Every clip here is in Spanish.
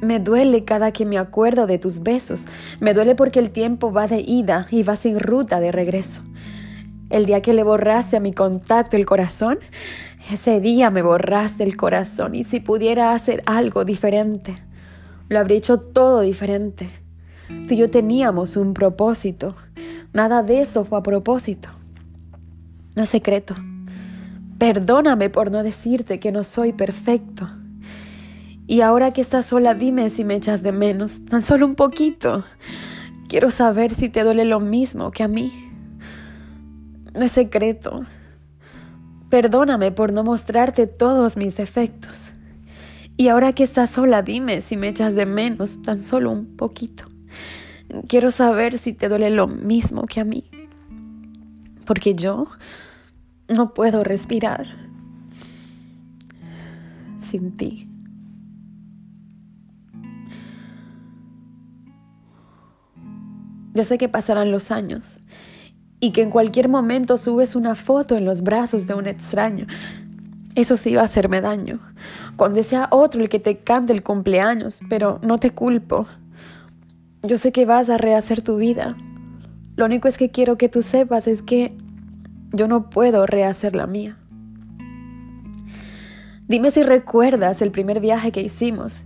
Me duele cada que me acuerdo de tus besos. Me duele porque el tiempo va de ida y va sin ruta de regreso. El día que le borraste a mi contacto el corazón, ese día me borraste el corazón y si pudiera hacer algo diferente, lo habría hecho todo diferente. Tú y yo teníamos un propósito. Nada de eso fue a propósito. No es secreto. Perdóname por no decirte que no soy perfecto. Y ahora que estás sola, dime si me echas de menos, tan solo un poquito. Quiero saber si te duele lo mismo que a mí. No es secreto. Perdóname por no mostrarte todos mis defectos. Y ahora que estás sola, dime si me echas de menos, tan solo un poquito. Quiero saber si te duele lo mismo que a mí. Porque yo no puedo respirar sin ti. Yo sé que pasarán los años y que en cualquier momento subes una foto en los brazos de un extraño. Eso sí va a hacerme daño. Cuando sea otro el que te cante el cumpleaños, pero no te culpo. Yo sé que vas a rehacer tu vida. Lo único es que quiero que tú sepas es que yo no puedo rehacer la mía. Dime si recuerdas el primer viaje que hicimos.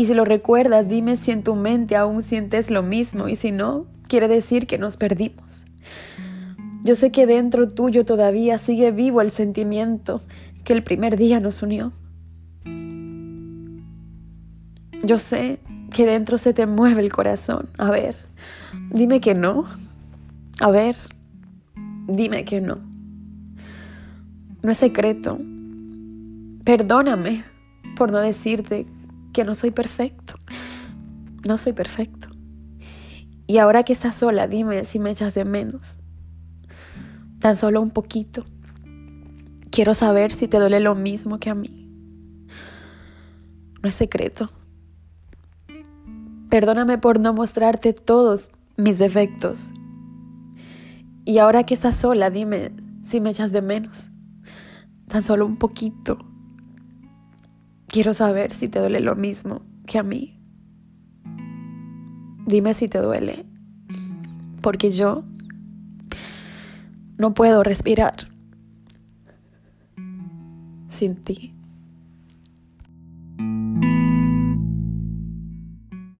Y si lo recuerdas, dime si en tu mente aún sientes lo mismo y si no, quiere decir que nos perdimos. Yo sé que dentro tuyo todavía sigue vivo el sentimiento que el primer día nos unió. Yo sé que dentro se te mueve el corazón. A ver, dime que no. A ver, dime que no. No es secreto. Perdóname por no decirte que no soy perfecto. No soy perfecto. Y ahora que estás sola, dime si me echas de menos tan solo un poquito. Quiero saber si te duele lo mismo que a mí. No es secreto. Perdóname por no mostrarte todos mis defectos. Y ahora que estás sola, dime si me echas de menos. Tan solo un poquito. Quiero saber si te duele lo mismo que a mí. Dime si te duele. Porque yo no puedo respirar sin ti.